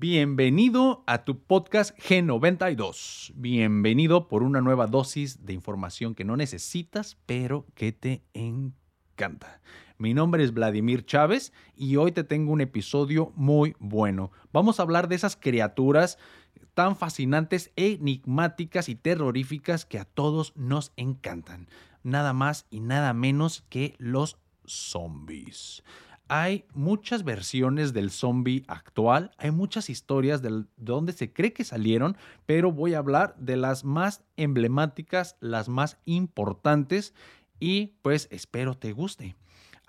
Bienvenido a tu podcast G92. Bienvenido por una nueva dosis de información que no necesitas, pero que te encanta. Mi nombre es Vladimir Chávez y hoy te tengo un episodio muy bueno. Vamos a hablar de esas criaturas tan fascinantes, enigmáticas y terroríficas que a todos nos encantan. Nada más y nada menos que los zombies hay muchas versiones del zombie actual, hay muchas historias de donde se cree que salieron, pero voy a hablar de las más emblemáticas, las más importantes y pues espero te guste.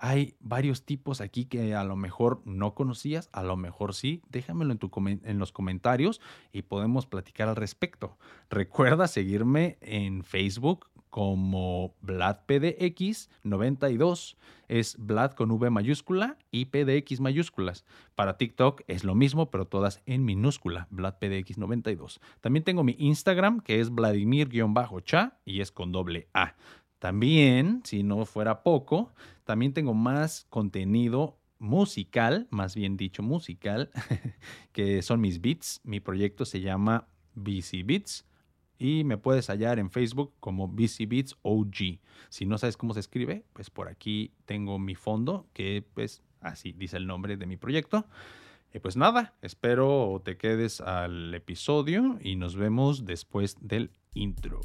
Hay varios tipos aquí que a lo mejor no conocías, a lo mejor sí. Déjamelo en, en los comentarios y podemos platicar al respecto. Recuerda seguirme en Facebook como VladPDX92. Es Vlad con V mayúscula y PDX mayúsculas. Para TikTok es lo mismo, pero todas en minúscula, VladPDX92. También tengo mi Instagram, que es Vladimir-cha y es con doble A. También, si no fuera poco, también tengo más contenido musical, más bien dicho musical, que son mis beats. Mi proyecto se llama BC Beats y me puedes hallar en Facebook como BC Beats OG. Si no sabes cómo se escribe, pues por aquí tengo mi fondo, que pues así dice el nombre de mi proyecto. Y pues nada, espero te quedes al episodio y nos vemos después del intro.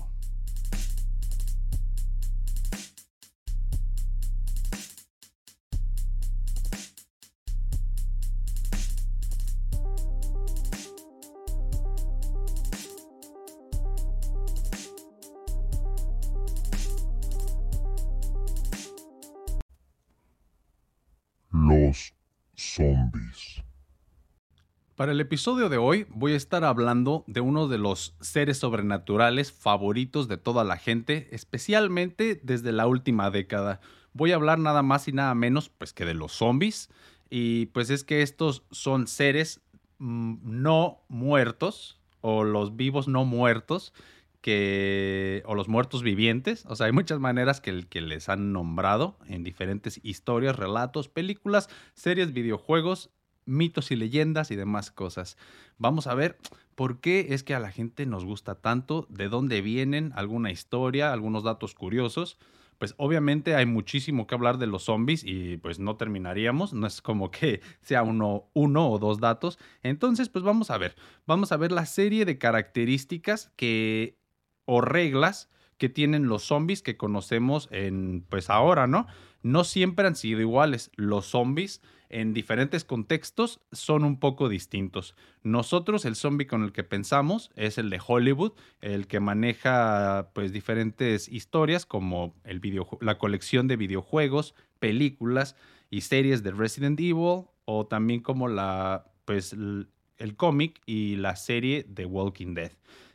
Para el episodio de hoy voy a estar hablando de uno de los seres sobrenaturales favoritos de toda la gente, especialmente desde la última década. Voy a hablar nada más y nada menos pues que de los zombies y pues es que estos son seres mm, no muertos o los vivos no muertos que, o los muertos vivientes, o sea, hay muchas maneras que, que les han nombrado en diferentes historias, relatos, películas, series, videojuegos, mitos y leyendas y demás cosas. Vamos a ver por qué es que a la gente nos gusta tanto, de dónde vienen, alguna historia, algunos datos curiosos. Pues obviamente hay muchísimo que hablar de los zombies y pues no terminaríamos, no es como que sea uno, uno o dos datos. Entonces pues vamos a ver, vamos a ver la serie de características que o reglas que tienen los zombies que conocemos en, pues ahora, ¿no? No siempre han sido iguales. Los zombies en diferentes contextos son un poco distintos. Nosotros, el zombie con el que pensamos es el de Hollywood, el que maneja pues diferentes historias como el la colección de videojuegos, películas y series de Resident Evil o también como la, pues el cómic y la serie de Walking Dead.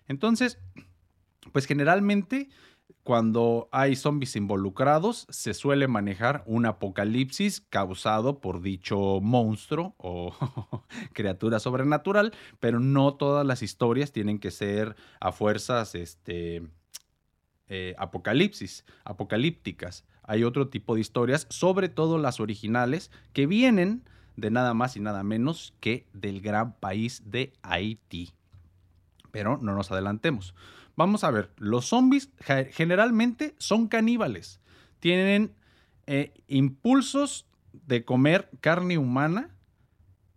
Entonces, pues generalmente cuando hay zombies involucrados se suele manejar un apocalipsis causado por dicho monstruo o criatura sobrenatural, pero no todas las historias tienen que ser a fuerzas este, eh, apocalipsis, apocalípticas. Hay otro tipo de historias, sobre todo las originales, que vienen de nada más y nada menos que del gran país de Haití. Pero no nos adelantemos. Vamos a ver, los zombies generalmente son caníbales. Tienen eh, impulsos de comer carne humana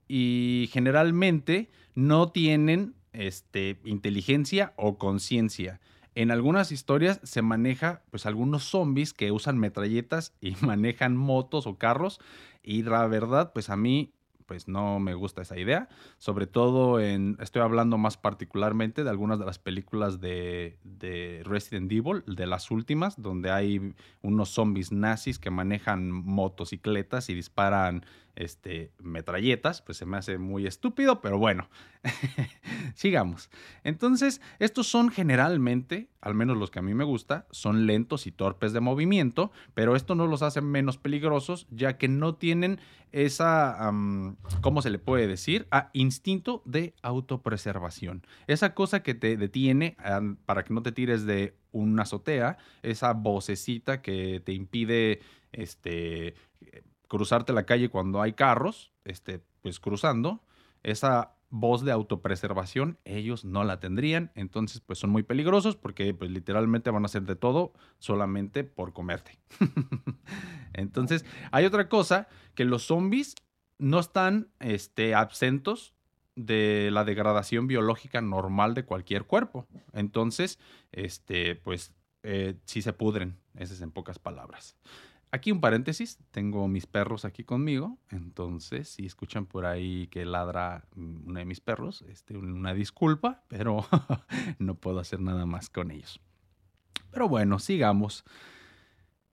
y generalmente no tienen este, inteligencia o conciencia. En algunas historias se maneja pues algunos zombies que usan metralletas y manejan motos o carros y la verdad pues a mí pues no me gusta esa idea. Sobre todo en, estoy hablando más particularmente de algunas de las películas de, de, Resident Evil, de las últimas, donde hay unos zombies nazis que manejan motocicletas y disparan este, metralletas, pues se me hace muy estúpido, pero bueno, sigamos. Entonces, estos son generalmente, al menos los que a mí me gusta, son lentos y torpes de movimiento, pero esto no los hace menos peligrosos, ya que no tienen esa, ¿cómo se le puede decir? A instinto de autopreservación. Esa cosa que te detiene para que no te tires de una azotea, esa vocecita que te impide este cruzarte la calle cuando hay carros, este, pues cruzando, esa voz de autopreservación, ellos no la tendrían, entonces pues son muy peligrosos porque pues literalmente van a hacer de todo solamente por comerte. entonces, hay otra cosa, que los zombies no están este, absentos de la degradación biológica normal de cualquier cuerpo. Entonces, este, pues eh, sí se pudren, esas en pocas palabras. Aquí un paréntesis, tengo mis perros aquí conmigo, entonces si escuchan por ahí que ladra uno de mis perros, este, una disculpa, pero no puedo hacer nada más con ellos. Pero bueno, sigamos.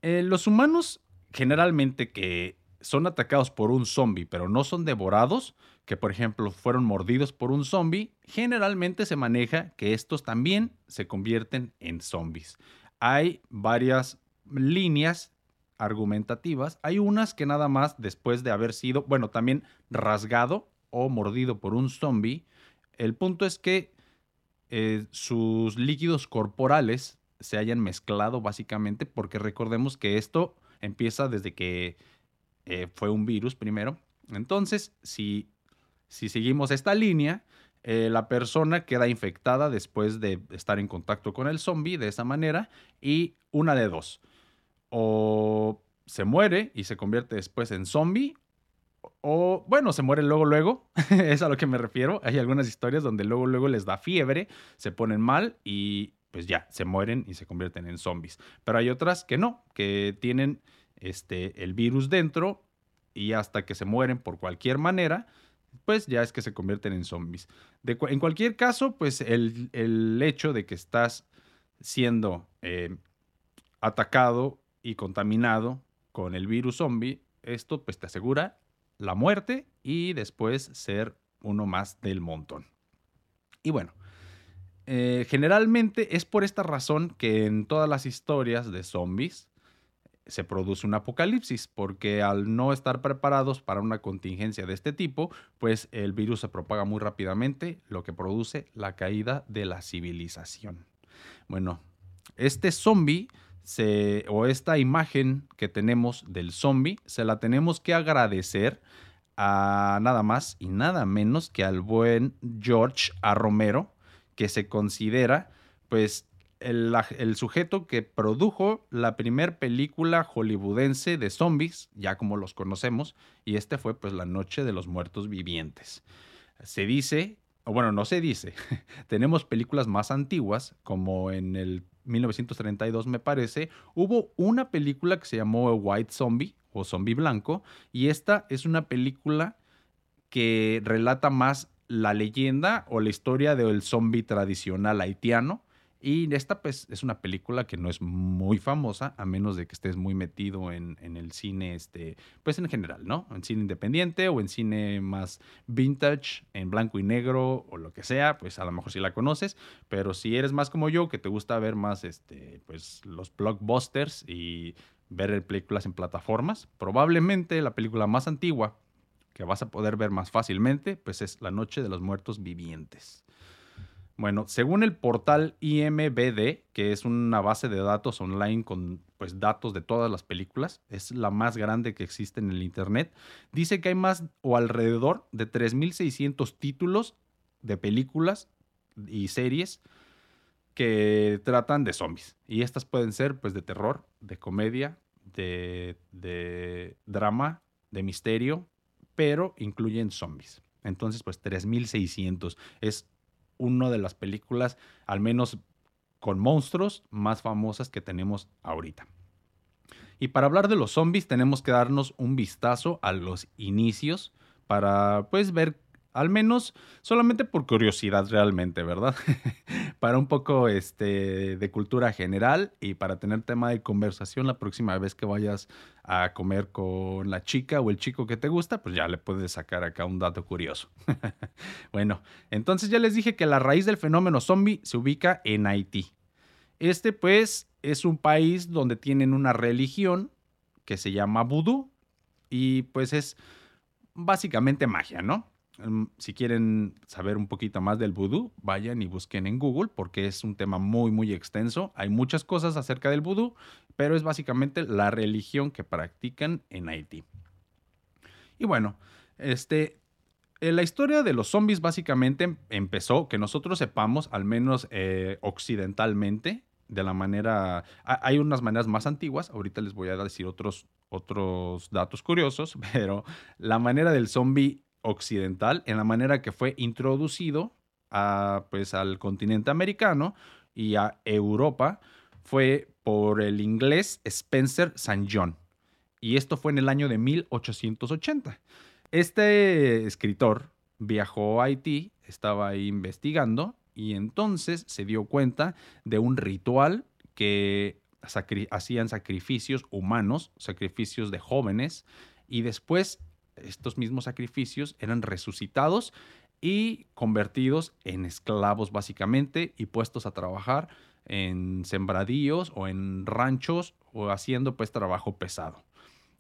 Eh, los humanos generalmente que son atacados por un zombie, pero no son devorados, que por ejemplo fueron mordidos por un zombie, generalmente se maneja que estos también se convierten en zombies. Hay varias líneas argumentativas. Hay unas que nada más después de haber sido, bueno, también rasgado o mordido por un zombie, el punto es que eh, sus líquidos corporales se hayan mezclado básicamente porque recordemos que esto empieza desde que eh, fue un virus primero. Entonces, si, si seguimos esta línea, eh, la persona queda infectada después de estar en contacto con el zombie de esa manera y una de dos o se muere y se convierte después en zombie, o bueno, se muere luego, luego, es a lo que me refiero. Hay algunas historias donde luego, luego les da fiebre, se ponen mal y pues ya, se mueren y se convierten en zombies. Pero hay otras que no, que tienen este, el virus dentro y hasta que se mueren por cualquier manera, pues ya es que se convierten en zombies. en cualquier caso, pues el, hecho de que estás siendo eh, atacado y contaminado con el virus zombie, esto pues te asegura la muerte y después ser uno más del montón. Y bueno, eh, generalmente es por esta razón que en todas las historias de zombies se produce un apocalipsis, porque al no estar preparados para una contingencia de este tipo, pues el virus se propaga muy rápidamente, lo que produce la caída de la civilización. Bueno, este zombie o esta imagen que tenemos del zombie, se la tenemos que agradecer a nada más y nada menos que al buen George A. Romero, que se considera pues el, el, sujeto que produjo la primer película hollywoodense de zombies, ya como los conocemos, y este fue pues La Noche de los Muertos Vivientes. Se dice, o bueno, no se dice, tenemos películas más antiguas, como en el 1932 me parece, hubo una película que se llamó White Zombie o Zombie Blanco y esta es una película que relata más la leyenda o la historia del zombie tradicional haitiano y esta pues es una película que no es muy famosa, a menos de que estés muy metido en, el cine, este, pues en general, ¿no? En cine independiente o en cine más vintage, en blanco y negro o lo que sea, pues a lo mejor sí la conoces, pero si eres más como yo, que te gusta ver más, este, pues los blockbusters y ver películas en plataformas, probablemente la película más antigua que vas a poder ver más fácilmente, pues es La Noche de los Muertos Vivientes. Bueno, según el portal IMBD, que es una base de datos online con pues, datos de todas las películas, es la más grande que existe en el Internet, dice que hay más o alrededor de 3.600 títulos de películas y series que tratan de zombies. Y estas pueden ser pues de terror, de comedia, de, drama, de misterio, pero incluyen zombies. Entonces, pues 3.600 es una de las películas, al menos con monstruos, más famosas que tenemos ahorita. Y para hablar de los zombies tenemos que darnos un vistazo a los inicios para pues ver al menos solamente por curiosidad realmente, ¿verdad? para un poco este, de cultura general y para tener tema de conversación la próxima vez que vayas a comer con la chica o el chico que te gusta, pues ya le puedes sacar acá un dato curioso. bueno, entonces ya les dije que la raíz del fenómeno zombie se ubica en Haití. Este pues es un país donde tienen una religión que se llama vudú y pues es básicamente magia, ¿no? Em, si quieren saber un poquito más del vudú, vayan y busquen en Google porque es un tema muy, muy extenso. Hay muchas cosas acerca del vudú, pero es básicamente la religión que practican en Haití. Y bueno, este, eh, la historia de los zombies básicamente empezó, que nosotros sepamos, al menos eh, occidentalmente, de la manera... Hay unas maneras más antiguas, ahorita les voy a decir otros, otros datos curiosos, pero la manera del zombie occidental, en la manera que fue introducido a, pues, al continente americano y a Europa, fue por el inglés Spencer St. John. Y esto fue en el año de 1880. Este escritor viajó a Haití, estaba ahí investigando y entonces se dio cuenta de un ritual que hacían sacrificios humanos, sacrificios de jóvenes, y después estos mismos sacrificios eran resucitados y convertidos en esclavos básicamente y puestos a trabajar en sembradíos o en ranchos o haciendo pues trabajo pesado.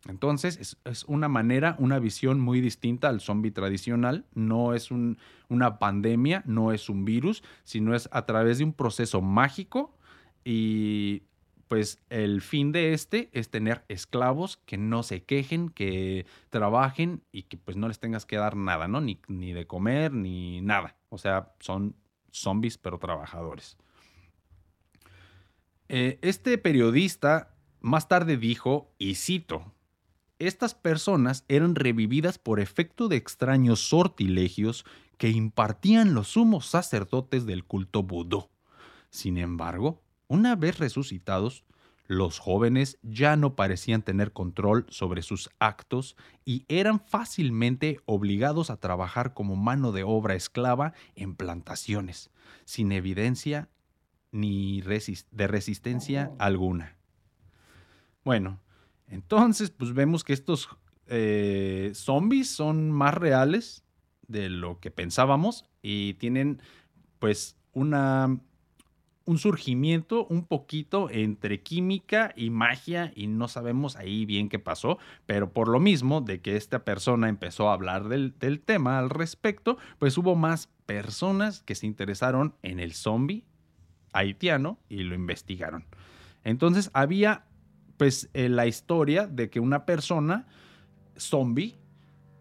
Entonces es, una manera, una visión muy distinta al zombie tradicional. No es una pandemia, no es un virus, sino es a través de un proceso mágico y pues el fin de este es tener esclavos que no se quejen, que trabajen y que pues no les tengas que dar nada, ¿no? Ni, ni de comer, ni nada. O sea, son zombies pero trabajadores. Eh, este periodista más tarde dijo, y cito, estas personas eran revividas por efecto de extraños sortilegios que impartían los sumos sacerdotes del culto vudú. Sin embargo, una vez resucitados, los jóvenes ya no parecían tener control sobre sus actos y eran fácilmente obligados a trabajar como mano de obra esclava en plantaciones, sin evidencia ni de resistencia alguna. Bueno, entonces, pues vemos que estos eh, zombies son más reales de lo que pensábamos y tienen pues una, un surgimiento un poquito entre química y magia y no sabemos ahí bien qué pasó, pero por lo mismo de que esta persona empezó a hablar del, tema al respecto, pues hubo más personas que se interesaron en el zombie haitiano y lo investigaron. Entonces había pues eh, la historia de que una persona zombie,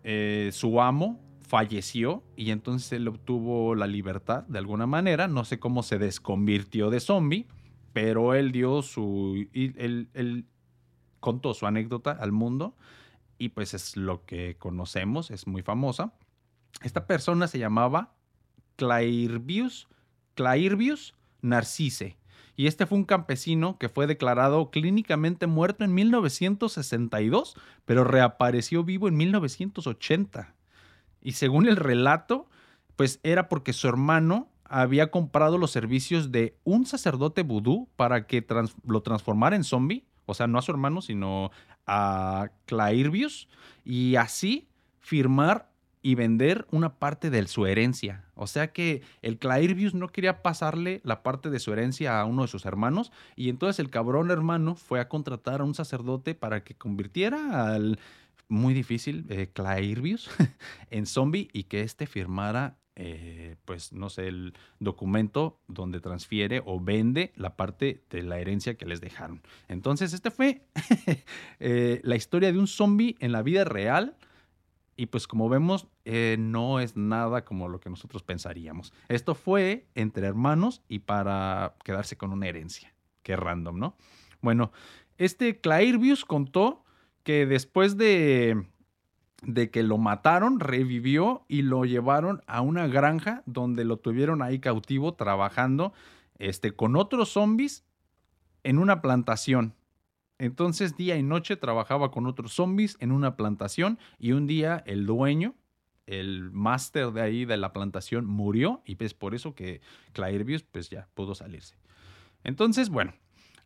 eh, su amo, falleció y entonces él obtuvo la libertad de alguna manera. No sé cómo se desconvirtió de zombie, pero él dio su. Él, él contó su anécdota al mundo y pues es lo que conocemos, es muy famosa. Esta persona se llamaba Clairvius, Clairvius Narcisse y este fue un campesino que fue declarado clínicamente muerto en 1962, pero reapareció vivo en 1980. Y según el relato, pues era porque su hermano había comprado los servicios de un sacerdote vudú para que lo transformara en zombie, o sea, no a su hermano, sino a Clairvius, y así firmar y vender una parte de su herencia. O sea que el Clairvius no quería pasarle la parte de su herencia a uno de sus hermanos y entonces el cabrón hermano fue a contratar a un sacerdote para que convirtiera al muy difícil eh, Clairvius en zombie y que éste firmara eh, pues no sé, el documento donde transfiere o vende la parte de la herencia que les dejaron. Entonces, este fue eh, la historia de un zombie en la vida real y pues como vemos, eh, no es nada como lo que nosotros pensaríamos. Esto fue entre hermanos y para quedarse con una herencia. Qué random, ¿no? Bueno, este Clairvius contó que después de, de que lo mataron, revivió y lo llevaron a una granja donde lo tuvieron ahí cautivo trabajando este, con otros zombies en una plantación. Entonces día y noche trabajaba con otros zombies en una plantación y un día el dueño, el máster de ahí de la plantación murió y es pues por eso que Clairvius pues ya pudo salirse. Entonces, bueno,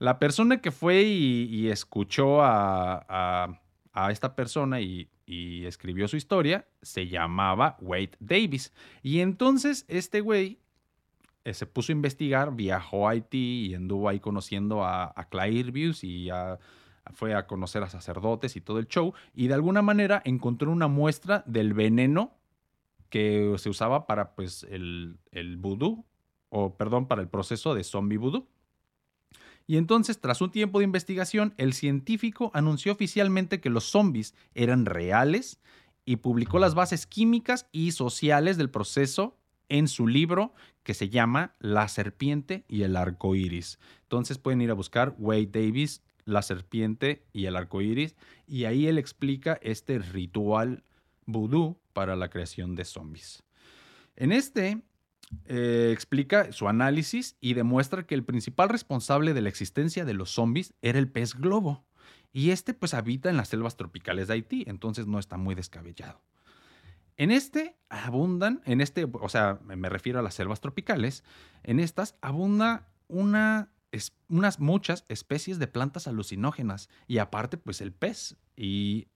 la persona que fue y, escuchó a, esta persona y, escribió su historia se llamaba Wade Davis. Y entonces este güey eh, se puso a investigar, viajó a Haití y anduvo ahí conociendo a, a Clairvius y fue a conocer a sacerdotes y todo el show. Y de alguna manera encontró una muestra del veneno que se usaba para pues, el, el vudú, o perdón, para el proceso de zombie vudú. Y entonces, tras un tiempo de investigación, el científico anunció oficialmente que los zombies eran reales y publicó las bases químicas y sociales del proceso en su libro que se llama La serpiente y el arco iris. Entonces pueden ir a buscar Wade Davis, La serpiente y el arco iris, y ahí él explica este ritual vudú para la creación de zombies. En este eh, explica su análisis y demuestra que el principal responsable de la existencia de los zombies era el pez globo. Y este pues habita en las selvas tropicales de Haití, entonces no está muy descabellado. En este abundan, en este, o sea, me refiero a las selvas tropicales, en estas abunda una, unas muchas especies de plantas alucinógenas y aparte pues el pez y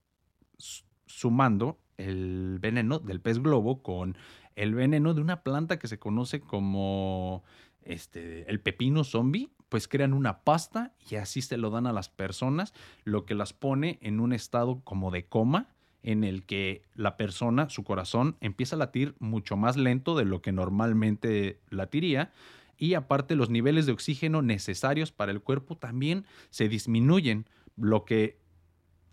sumando el veneno del pez globo con el veneno de una planta que se conoce como este, el pepino zombie, pues crean una pasta y así se lo dan a las personas, lo que las pone en un estado como de coma en el que la persona, su corazón, empieza a latir mucho más lento de lo que normalmente latiría y aparte los niveles de oxígeno necesarios para el cuerpo también se disminuyen, lo que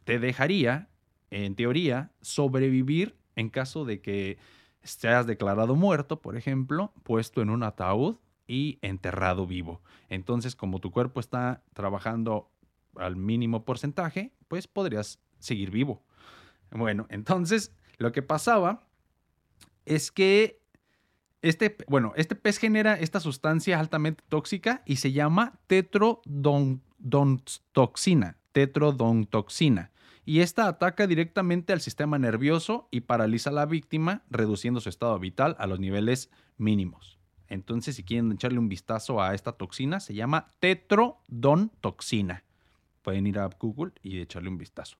te dejaría, en teoría, sobrevivir en caso de que seas declarado muerto, por ejemplo, puesto en un ataúd y enterrado vivo. Entonces, como tu cuerpo está trabajando al mínimo porcentaje, pues podrías seguir vivo. Bueno, entonces lo que pasaba es que este, bueno, este pez genera esta sustancia altamente tóxica y se llama tetrodontoxina, tetrodontoxina. Y esta ataca directamente al sistema nervioso y paraliza a la víctima, reduciendo su estado vital a los niveles mínimos. Entonces, si quieren echarle un vistazo a esta toxina, se llama tetrodontoxina. Pueden ir a Google y echarle un vistazo.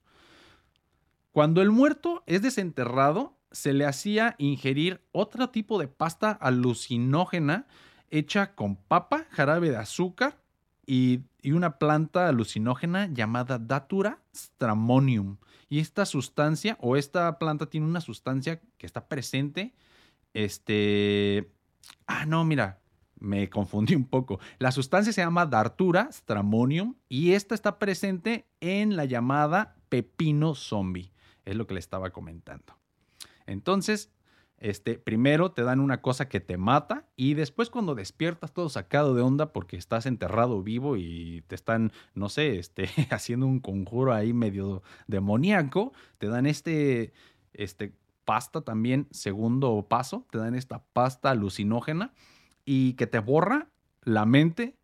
Cuando el muerto es desenterrado, se le hacía ingerir otro tipo de pasta alucinógena hecha con papa, jarabe de azúcar y, una planta alucinógena llamada Datura stramonium. Y esta sustancia o esta planta tiene una sustancia que está presente. Este. Ah, no, mira, me confundí un poco. La sustancia se llama Datura stramonium y esta está presente en la llamada pepino zombie. Es lo que le estaba comentando. Entonces, este, primero te dan una cosa que te mata y después cuando despiertas todo sacado de onda porque estás enterrado vivo y te están, no sé, este, haciendo un conjuro ahí medio demoníaco, te dan este, este pasta también, segundo paso, te dan esta pasta alucinógena y que te borra la mente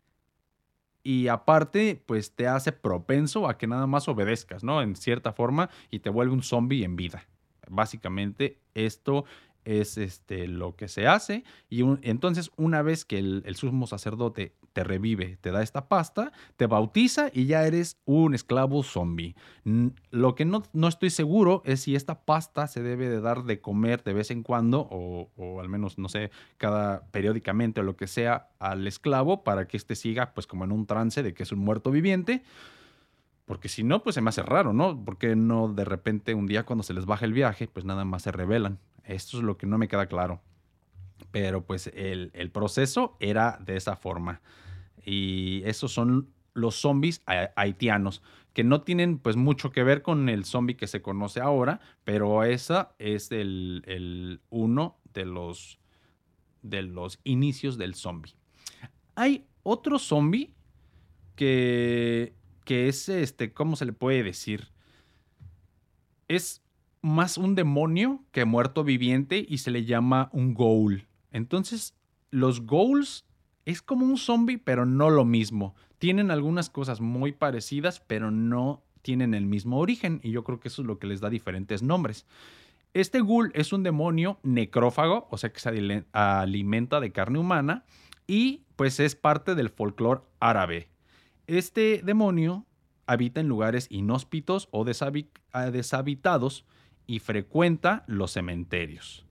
y aparte, pues te hace propenso a que nada más obedezcas, ¿no? En cierta forma y te vuelve un zombie en vida. Básicamente, esto es este, lo que se hace. Y entonces, una vez que el, sumo sacerdote te revive, te da esta pasta, te bautiza y ya eres un esclavo zombie. Lo que no, no, estoy seguro es si esta pasta se debe de dar de comer de vez en cuando, o, o, al menos, no sé, cada periódicamente o lo que sea al esclavo para que éste siga pues como en un trance de que es un muerto viviente. Porque si no, pues se me hace raro, ¿no? Porque no de repente un día cuando se les baja el viaje, pues nada más se revelan. Esto es lo que no me queda claro. Pero pues el, proceso era de esa forma. Y esos son los zombies haitianos, que no tienen pues mucho que ver con el zombie que se conoce ahora, pero esa es el, uno de los, de los inicios del zombie. Hay otro zombie que, que es, este, ¿cómo se le puede decir? Es más un demonio que muerto viviente y se le llama un ghoul. Entonces, los ghouls es como un zombie, pero no lo mismo. Tienen algunas cosas muy parecidas, pero no tienen el mismo origen y yo creo que eso es lo que les da diferentes nombres. Este ghoul es un demonio necrófago, o sea que se alimenta de carne humana y pues es parte del folclore árabe. Este demonio habita en lugares inhóspitos o deshabitados y frecuenta los cementerios.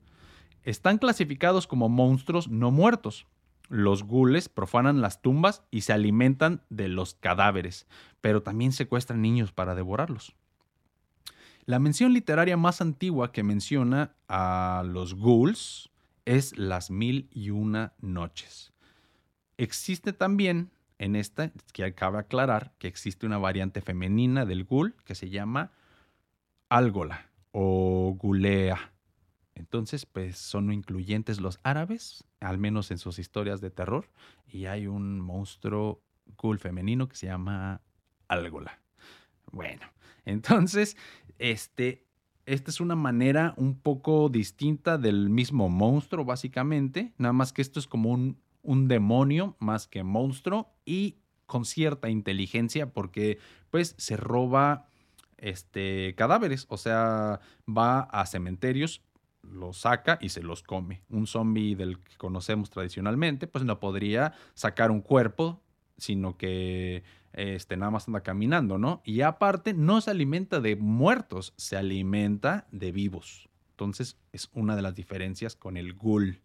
Están clasificados como monstruos no muertos. Los gules profanan las tumbas y se alimentan de los cadáveres, pero también secuestran niños para devorarlos. La mención literaria más antigua que menciona a los ghouls es Las Mil y Una Noches. Existe también en esta, que acaba aclarar que existe una variante femenina del ghoul que se llama Algola o gulea. Entonces, pues son incluyentes los árabes, al menos en sus historias de terror, y hay un monstruo ghoul femenino que se llama Algola. Bueno, entonces, este, esta es una manera un poco distinta del mismo monstruo, básicamente, nada más que esto es como un, un demonio más que monstruo y con cierta inteligencia porque pues se roba este, cadáveres, o sea, va a cementerios, los saca y se los come. Un zombie del que conocemos tradicionalmente, pues no podría sacar un cuerpo, sino que este, nada más anda caminando, ¿no? Y aparte, no se alimenta de muertos, se alimenta de vivos. Entonces, es una de las diferencias con el ghoul.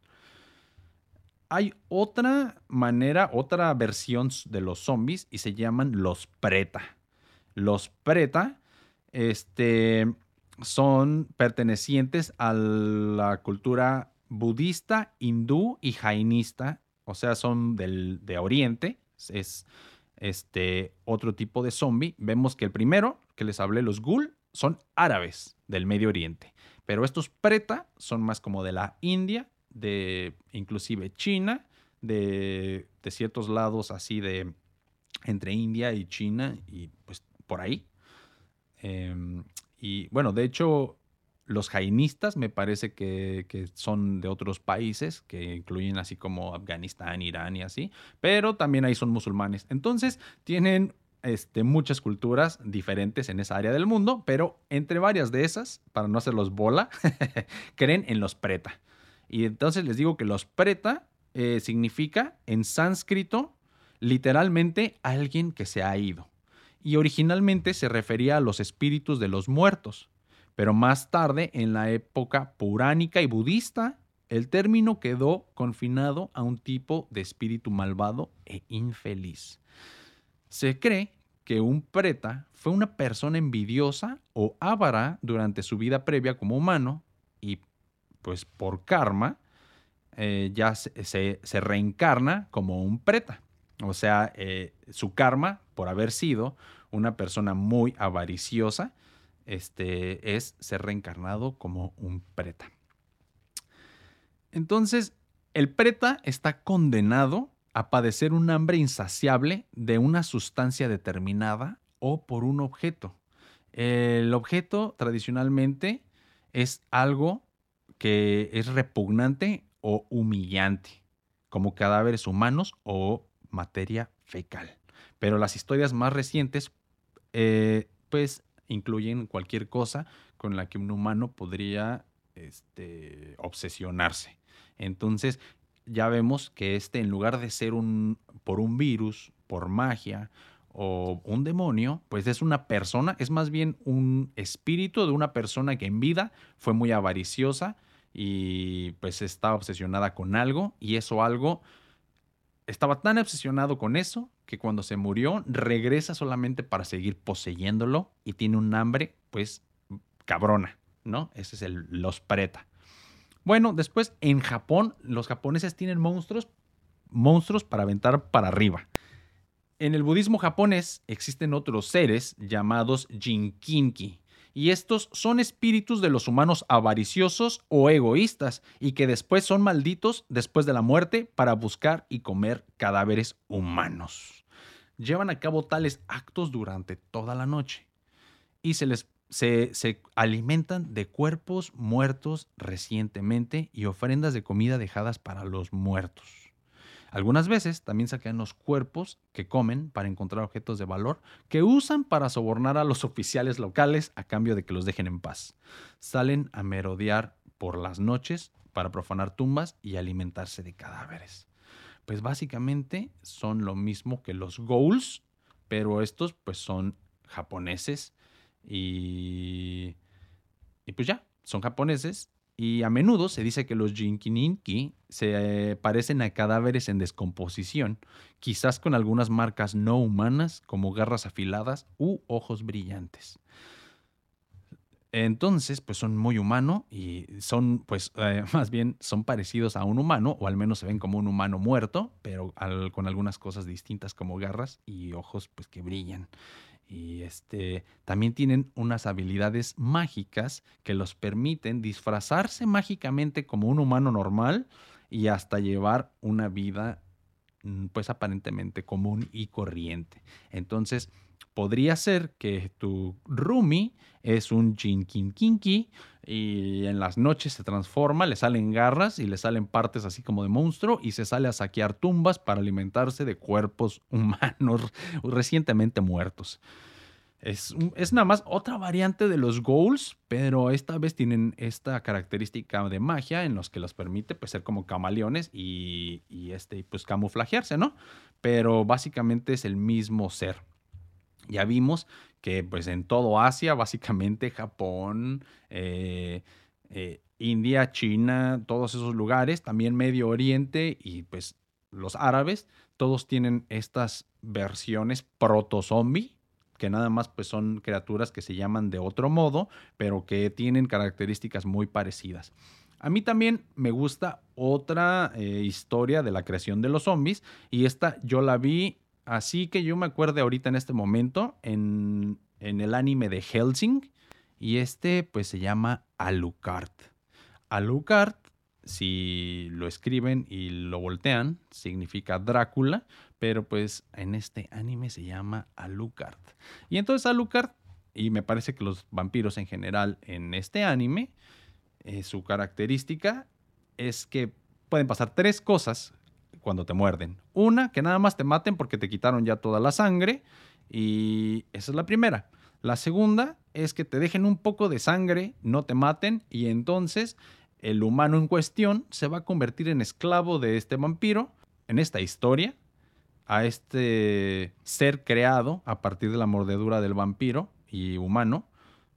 Hay otra manera, otra versión de los zombies y se llaman los preta. Los preta, este, son pertenecientes a la cultura budista, hindú y jainista, o sea, son del, de Oriente, es este otro tipo de zombie. Vemos que el primero que les hablé, los ghoul, son árabes del Medio Oriente, pero estos preta son más como de la India, de inclusive China, de, de ciertos lados así de entre India y China y pues por ahí. Em, y bueno, de hecho, los jainistas me parece que, son de otros países, que incluyen así como Afganistán, Irán y así, pero también ahí son musulmanes. Entonces, tienen este, muchas culturas diferentes en esa área del mundo, pero entre varias de esas, para no hacerlos bola, creen en los preta. Y entonces les digo que los preta eh, significa en sánscrito literalmente alguien que se ha ido y originalmente se refería a los espíritus de los muertos, pero más tarde, en la época puránica y budista, el término quedó confinado a un tipo de espíritu malvado e infeliz. Se cree que un preta fue una persona envidiosa o avara durante su vida previa como humano y pues por karma eh, ya se, reencarna como un preta. O sea, eh, su karma por haber sido una persona muy avariciosa, este, es ser reencarnado como un preta. Entonces, el preta está condenado a padecer un hambre insaciable de una sustancia determinada o por un objeto. El objeto tradicionalmente es algo que es repugnante o humillante, como cadáveres humanos o materia fecal. Pero las historias más recientes, eh, pues, incluyen cualquier cosa con la que un humano podría este, obsesionarse. Entonces, ya vemos que este, en lugar de ser un, por un virus, por magia o un demonio, pues es una persona, es más bien un espíritu de una persona que en vida fue muy avariciosa y pues está obsesionada con algo y eso algo estaba tan obsesionado con eso que cuando se murió regresa solamente para seguir poseyéndolo y tiene un hambre, pues, cabrona, ¿no? Ese es el los preta. Bueno, después en Japón, los japoneses tienen monstruos, monstruos para aventar para arriba. En el budismo japonés existen otros seres llamados jinkinki, y estos son espíritus de los humanos avariciosos o egoístas y que después son malditos después de la muerte para buscar y comer cadáveres humanos. Llevan a cabo tales actos durante toda la noche y se les se, se, alimentan de cuerpos muertos recientemente y ofrendas de comida dejadas para los muertos. Algunas veces también saquean los cuerpos que comen para encontrar objetos de valor que usan para sobornar a los oficiales locales a cambio de que los dejen en paz. Salen a merodear por las noches para profanar tumbas y alimentarse de cadáveres. Pues básicamente son lo mismo que los ghouls, pero estos pues son japoneses y, y pues ya, son japoneses y a menudo se dice que los Jinkininki se eh, parecen a cadáveres en descomposición, quizás con algunas marcas no humanas como garras afiladas u ojos brillantes. Entonces, pues son muy humanos y son, pues, eh, más bien son parecidos a un humano, o al menos se ven como un humano muerto, pero con algunas cosas distintas como garras y ojos, pues, que brillan. Y este, también tienen unas habilidades mágicas que los permiten disfrazarse mágicamente como un humano normal y hasta llevar una vida mm, pues aparentemente común y corriente. Entonces, podría ser que tu Rumi es un Kinky y en las noches se transforma, le salen garras y le salen partes así como de monstruo y se sale a saquear tumbas para alimentarse de cuerpos humanos recientemente muertos. Es, es, nada más otra variante de los goals, pero esta vez tienen esta característica de magia en los que los permite pues, ser como camaleones y, y este, pues, camuflajearse, ¿no? Pero básicamente es el mismo ser. Ya vimos que pues en todo Asia, básicamente Japón, eh, eh, India, China, todos esos lugares, también Medio Oriente y pues los árabes, todos tienen estas versiones proto-zombie, que nada más pues son criaturas que se llaman de otro modo, pero que tienen características muy parecidas. A mí también me gusta otra eh, historia de la creación de los zombies y esta yo la vi Así que yo me acuerdo ahorita en este momento en, el anime de Helsing y este pues se llama Alucard. Alucard, si lo escriben y lo voltean, significa Drácula, pero pues en este anime se llama Alucard. Y entonces Alucard, y me parece que los vampiros en general en este anime, eh, su característica es que pueden pasar tres cosas cuando te muerden. Una, que nada más te maten porque te quitaron ya toda la sangre. Y esa es la primera. La segunda es que te dejen un poco de sangre, no te maten y entonces el humano en cuestión se va a convertir en esclavo de este vampiro en esta historia, a este ser creado a partir de la mordedura del vampiro y humano,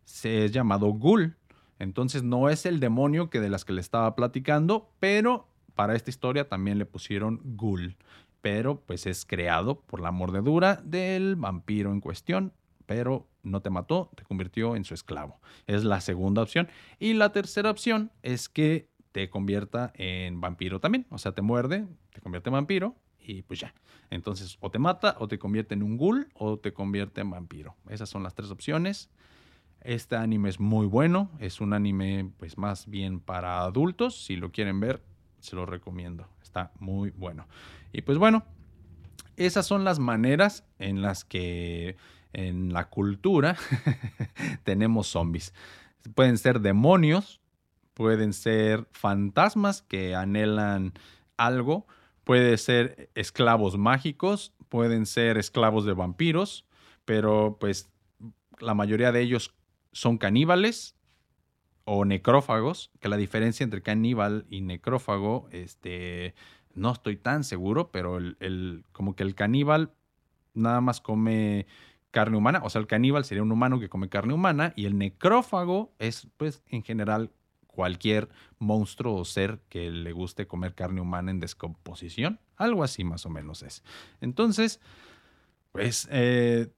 se es llamado Ghoul. Entonces no es el demonio que de las que le estaba platicando, pero para esta historia también le pusieron Ghoul, pero pues es creado por la mordedura del vampiro en cuestión, pero no te mató, te convirtió en su esclavo. Es la segunda opción. Y la tercera opción es que te convierta en vampiro también, o sea, te muerde, te convierte en vampiro y pues ya. Entonces, o te mata, o te convierte en un ghoul, o te convierte en vampiro. Esas son las tres opciones. Este anime es muy bueno, es un anime pues más bien para adultos, si lo quieren ver, se lo recomiendo. Está muy bueno. Y pues bueno, esas son las maneras en las que en la cultura tenemos zombies. Pueden ser demonios, pueden ser fantasmas que anhelan algo, pueden ser esclavos mágicos, pueden ser esclavos de vampiros, pero pues la mayoría de ellos son caníbales o necrófagos, que la diferencia entre caníbal y necrófago, este, no estoy tan seguro, pero el, como que el caníbal nada más come carne humana, o sea, el caníbal sería un humano que come carne humana y el necrófago es, pues, en general cualquier monstruo o ser que le guste comer carne humana en descomposición, algo así más o menos es. Entonces, pues, eh,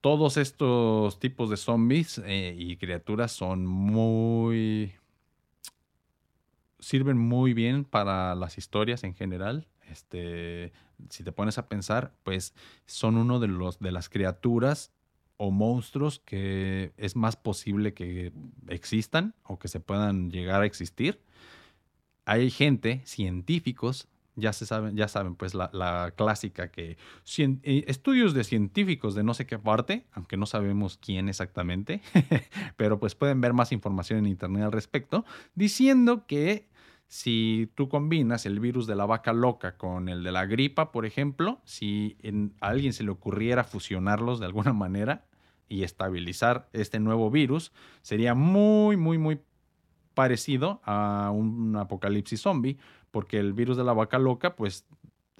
todos estos tipos de zombies eh, y criaturas son muy... sirven muy bien para las historias en general. Este, si te pones a pensar, pues son uno de los de las criaturas o monstruos que es más posible que existan o que se puedan llegar a existir. Hay gente, científicos, ya se saben, ya saben, pues la, clásica que eh, estudios de científicos de no sé qué parte, aunque no sabemos quién exactamente, pero pues pueden ver más información en internet al respecto, diciendo que si tú combinas el virus de la vaca loca con el de la gripa, por ejemplo, si a alguien se le ocurriera fusionarlos de alguna manera y estabilizar este nuevo virus, sería muy, muy, muy parecido a un apocalipsis zombie, porque el virus de la vaca loca, pues,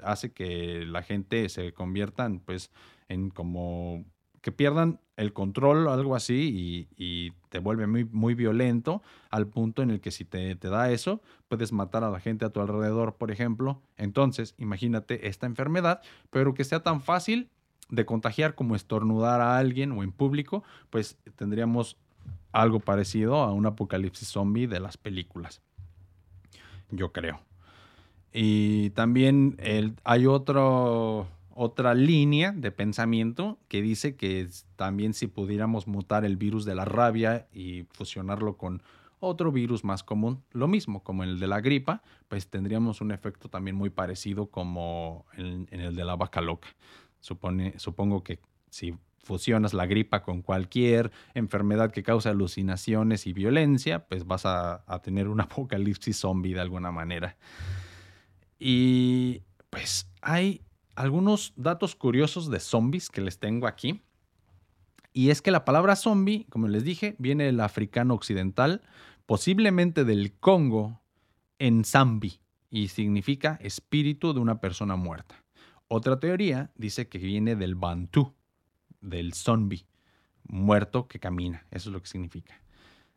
hace que la gente se conviertan, pues, en como que pierdan el control o algo así y, te vuelve muy, muy violento al punto en el que si te, te, da eso, puedes matar a la gente a tu alrededor, por ejemplo. Entonces, imagínate esta enfermedad, pero que sea tan fácil de contagiar como estornudar a alguien o en público, pues tendríamos algo parecido a un apocalipsis zombie de las películas. Yo creo. Y también hay otro, otra línea de pensamiento que dice que también si pudiéramos mutar el virus de la rabia y fusionarlo con otro virus más común, lo mismo como el de la gripa, pues tendríamos un efecto también muy parecido como en, el de la vaca loca. Supone, supongo que si fusionas la gripa con cualquier enfermedad que cause alucinaciones y violencia, pues vas a tener un apocalipsis zombie de alguna manera. Y pues hay algunos datos curiosos de zombies que les tengo aquí. Y es que la palabra zombie, como les dije, viene del africano occidental, posiblemente del Congo, en zambi, y significa espíritu de una persona muerta. Otra teoría dice que viene del bantú, del zombie, muerto que camina. Eso es lo que significa.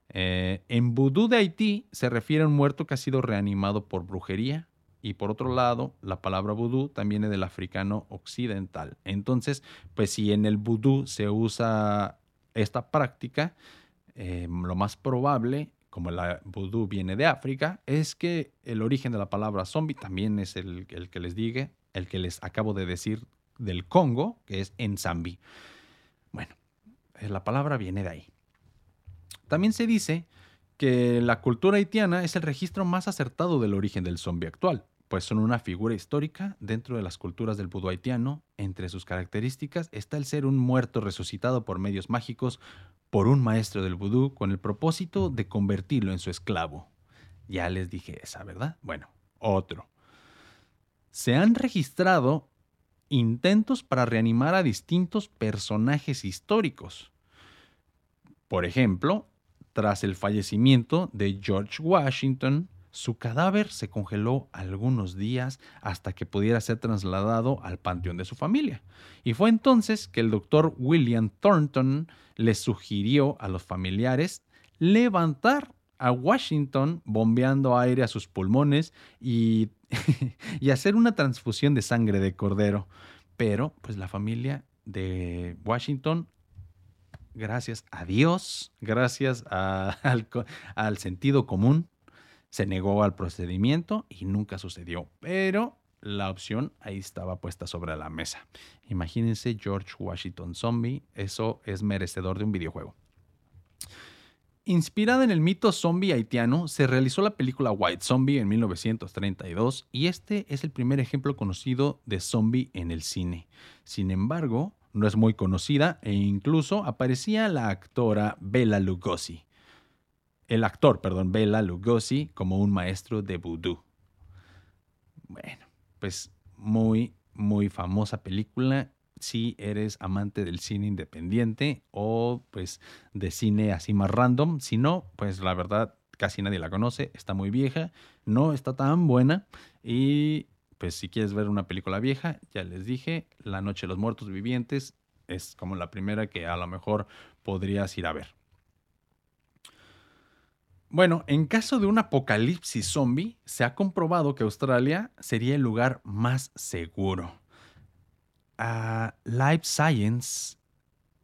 Eh, en vudú de Haití se refiere a un muerto que ha sido reanimado por brujería. Y por otro lado, la palabra vudú también viene del africano occidental. Entonces, pues si en el vudú se usa esta práctica, eh, lo más probable, como la vudú viene de África, es que el origen de la palabra zombie también es el, el que les diga, el que les acabo de decir del Congo, que es en zambi. Bueno, eh, la palabra viene de ahí. También se dice que la cultura haitiana es el registro más acertado del origen del zombie actual, pues son una figura histórica dentro de las culturas del vudú haitiano. Entre sus características está el ser un muerto resucitado por medios mágicos por un maestro del vudú con el propósito de convertirlo en su esclavo. Ya les dije esa, ¿verdad? Bueno, otro. Se han registrado intentos para reanimar a distintos personajes históricos. Por ejemplo, tras el fallecimiento de George Washington, su cadáver se congeló algunos días hasta que pudiera ser trasladado al panteón de su familia. Y fue entonces que el doctor William Thornton le sugirió a los familiares levantar a Washington bombeando aire a sus pulmones y hacer una transfusión de sangre de cordero. Pero, pues la familia de Washington, gracias a Dios, gracias al sentido común, se negó al procedimiento y nunca sucedió. Pero la opción ahí estaba puesta sobre la mesa. Imagínense George Washington Zombie, eso es merecedor de un videojuego. Inspirada en el mito zombie haitiano, se realizó la película White Zombie en 1932 y este es el primer ejemplo conocido de zombie en el cine. Sin embargo, no es muy conocida e incluso aparecía la actora Bella Lugosi. El actor, perdón, Bella Lugosi como un maestro de vudú. Bueno, pues muy, muy famosa película si eres amante del cine independiente o pues de cine así más random. Si no, pues la verdad casi nadie la conoce, está muy vieja, no está tan buena y pues si quieres ver una película vieja, ya les dije, La Noche de los Muertos Vivientes es como la primera que a lo mejor podrías ir a ver. Bueno, en caso de un apocalipsis zombie, se ha comprobado que Australia sería el lugar más seguro. Life Science,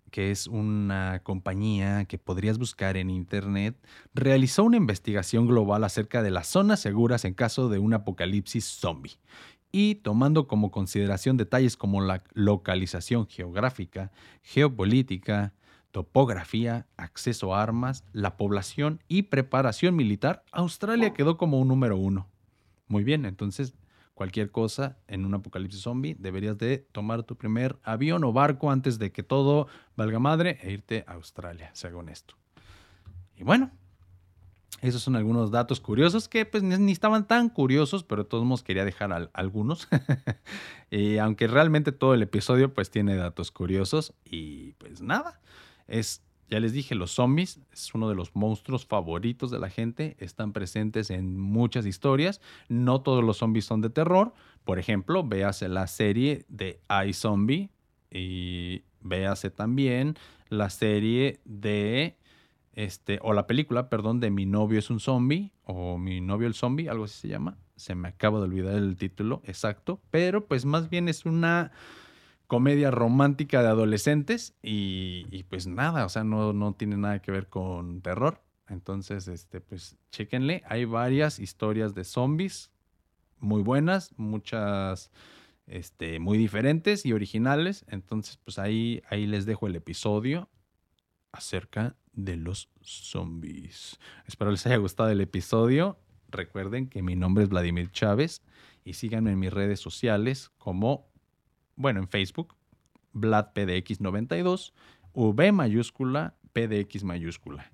que es una compañía que podrías buscar en internet, realizó una investigación global acerca de las zonas seguras en caso de un apocalipsis zombie. Y tomando como consideración detalles como la localización geográfica, geopolítica, topografía, acceso a armas, la población y preparación militar, Australia quedó como un número uno. Muy bien, entonces cualquier cosa en un apocalipsis zombie, deberías de tomar tu primer avión o barco antes de que todo valga madre e irte a Australia, según esto. Y bueno, esos son algunos datos curiosos que pues ni estaban tan curiosos, pero todos quería dejar algunos. y aunque realmente todo el episodio pues tiene datos curiosos y pues nada, es ya les dije, los zombies es uno de los monstruos favoritos de la gente, están presentes en muchas historias, no todos los zombies son de terror, por ejemplo, véase la serie de iZombie y véase también la serie de este o la película, perdón, de Mi novio es un zombie o Mi novio el zombie, algo así se llama. Se me acaba de olvidar el título exacto, pero pues más bien es una comedia romántica de adolescentes y, pues nada, o sea, no, no, tiene nada que ver con terror. Entonces, este, pues chéquenle, hay varias historias de zombies muy buenas, muchas este, muy diferentes y originales. Entonces, pues ahí, ahí les dejo el episodio acerca de los zombies. Espero les haya gustado el episodio. Recuerden que mi nombre es Vladimir Chávez y síganme en mis redes sociales como, bueno, en Facebook, VladPDX92, V mayúscula, PDX mayúscula,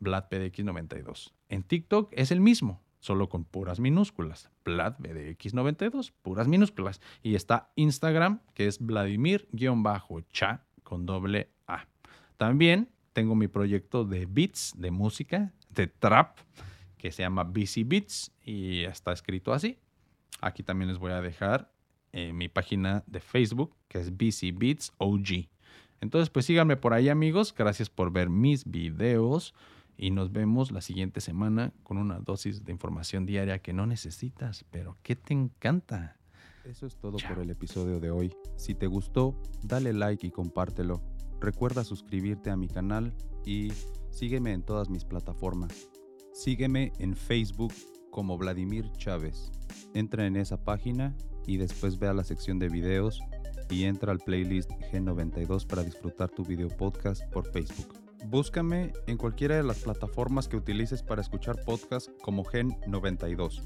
VladPDX92. En TikTok es el mismo, solo con puras minúsculas. Vlad BDX92, puras minúsculas. Y está Instagram, que es Vladimir-cha con doble A. También tengo mi proyecto de beats, de música, de trap, que se llama BC Beats y está escrito así. Aquí también les voy a dejar eh, mi página de Facebook, que es BC Beats OG. Entonces, pues síganme por ahí, amigos. Gracias por ver mis videos y nos vemos la siguiente semana con una dosis de información diaria que no necesitas, pero que te encanta. Eso es todo por el episodio de hoy. Si te gustó, dale like y compártelo. Recuerda suscribirte a mi canal y sígueme en todas mis plataformas. Sígueme en Facebook como Vladimir Chávez. Entra en esa página y después ve a la sección de videos y entra al playlist G92 para disfrutar tu video podcast por Facebook. Búscame en cualquiera de las plataformas que utilices para escuchar podcast como Gen 92.